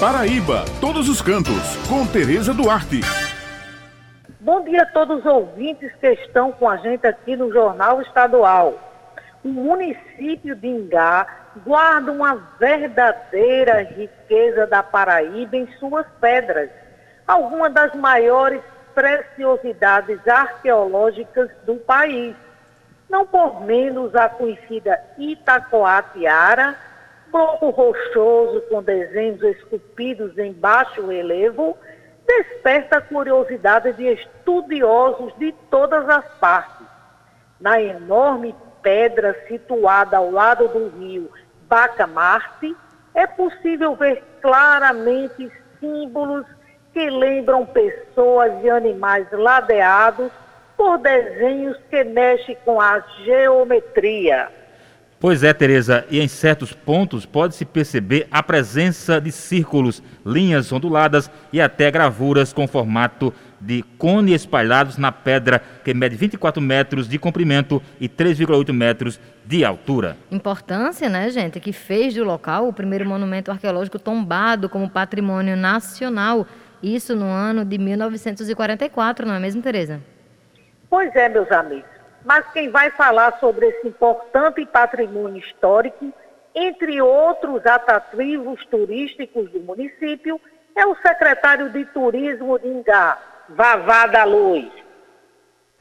Paraíba, todos os cantos, com Tereza Duarte. Bom dia a todos os ouvintes que estão com a gente aqui no Jornal Estadual. O município de Ingá guarda uma verdadeira riqueza da Paraíba em suas pedras, algumas das maiores preciosidades arqueológicas do país. Não por menos a conhecida Itacoatiara, bloco rochoso com desenhos esculpidos em baixo relevo, desperta a curiosidade de estudiosos de todas as partes. Na enorme pedra situada ao lado do rio Bacamarte, é possível ver claramente símbolos que lembram pessoas e animais ladeados por desenhos que mexem com a geometria. Pois é, Tereza, e em certos pontos pode-se perceber a presença de círculos, linhas onduladas e até gravuras com formato de cone espalhados na pedra, que mede 24 metros de comprimento e 3,8 metros de altura. Importância, né, gente, que fez do local o primeiro monumento arqueológico tombado como patrimônio nacional. Isso no ano de 1944, não é mesmo, Tereza? Pois é, meus amigos. Mas quem vai falar sobre esse importante patrimônio histórico, entre outros atrativos turísticos do município, é o secretário de Turismo de Ingá, Vavá da Luz.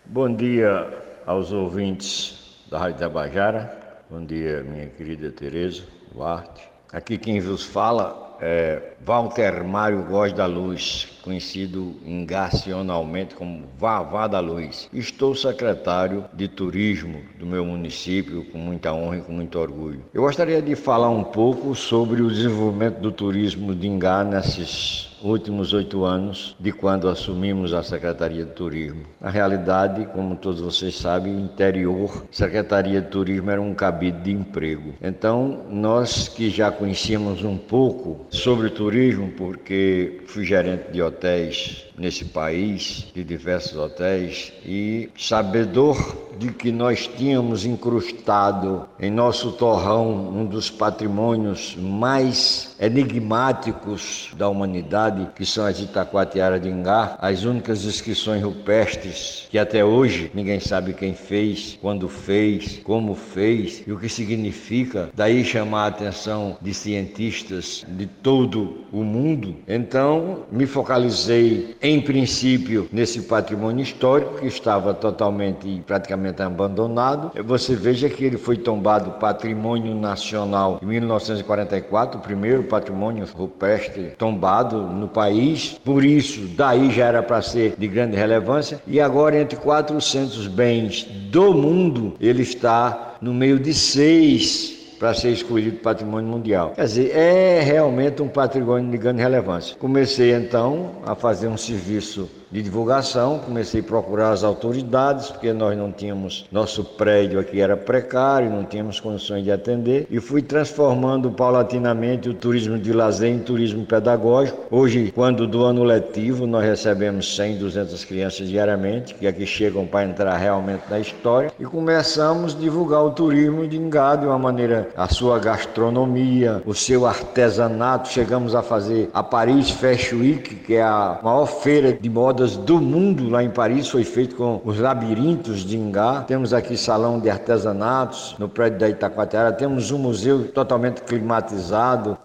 Bom dia aos ouvintes da Rádio Tabajara. Bom dia, minha querida Tereza Duarte. Aqui quem vos fala é, Walter Mário Góes da Luz, conhecido ingacionalmente como Vavá da Luz. Estou secretário de turismo do meu município com muita honra e com muito orgulho. Eu gostaria de falar um pouco sobre o desenvolvimento do turismo de Ingá nesses últimos oito anos de quando assumimos a Secretaria de Turismo. Na realidade, como todos vocês sabem, interior, Secretaria de Turismo era um cabide de emprego. Então, nós que já conhecíamos um pouco sobre turismo, porque fui gerente de hotéis nesse país, de diversos hotéis, e sabedor de que nós tínhamos incrustado em nosso torrão um dos patrimônios mais enigmáticos da humanidade, que são as Itacoatiara de Ingá, as únicas inscrições rupestres que até hoje ninguém sabe quem fez, quando fez, como fez e o que significa. Daí chamar a atenção de cientistas de todo o mundo. Então, me focalizei em princípio nesse patrimônio histórico que estava totalmente praticamente abandonado. Você veja que ele foi tombado patrimônio nacional em 1944, o primeiro patrimônio rupestre tombado no país. Por isso, daí já era para ser de grande relevância. E agora, entre 400 bens do mundo, ele está no meio de seis para ser escolhido patrimônio mundial. Quer dizer, é realmente um patrimônio de grande relevância. Comecei então a fazer um serviço de divulgação, comecei a procurar as autoridades, porque nós não tínhamos, nosso prédio aqui era precário, não tínhamos condições de atender, e fui transformando paulatinamente o turismo de lazer em turismo pedagógico. Hoje, quando do ano letivo, nós recebemos 100, 200 crianças diariamente, que aqui chegam para entrar realmente na história, e começamos a divulgar o turismo de Engado de uma maneira, a sua gastronomia, o seu artesanato, chegamos a fazer a Paris Fashion Week, que é a maior feira de moda rodas do mundo lá em Paris foi feito com os labirintos de Ingá. Temos aqui salão de artesanatos no prédio da Itacoatiara. Temos um museu totalmente climatizado.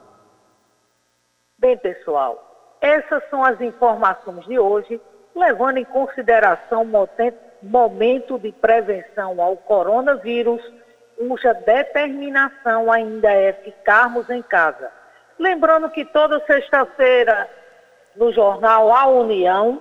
Bem, pessoal, essas são as informações de hoje, levando em consideração o momento de prevenção ao coronavírus, cuja determinação ainda é ficarmos em casa. Lembrando que toda sexta-feira, no jornal A União,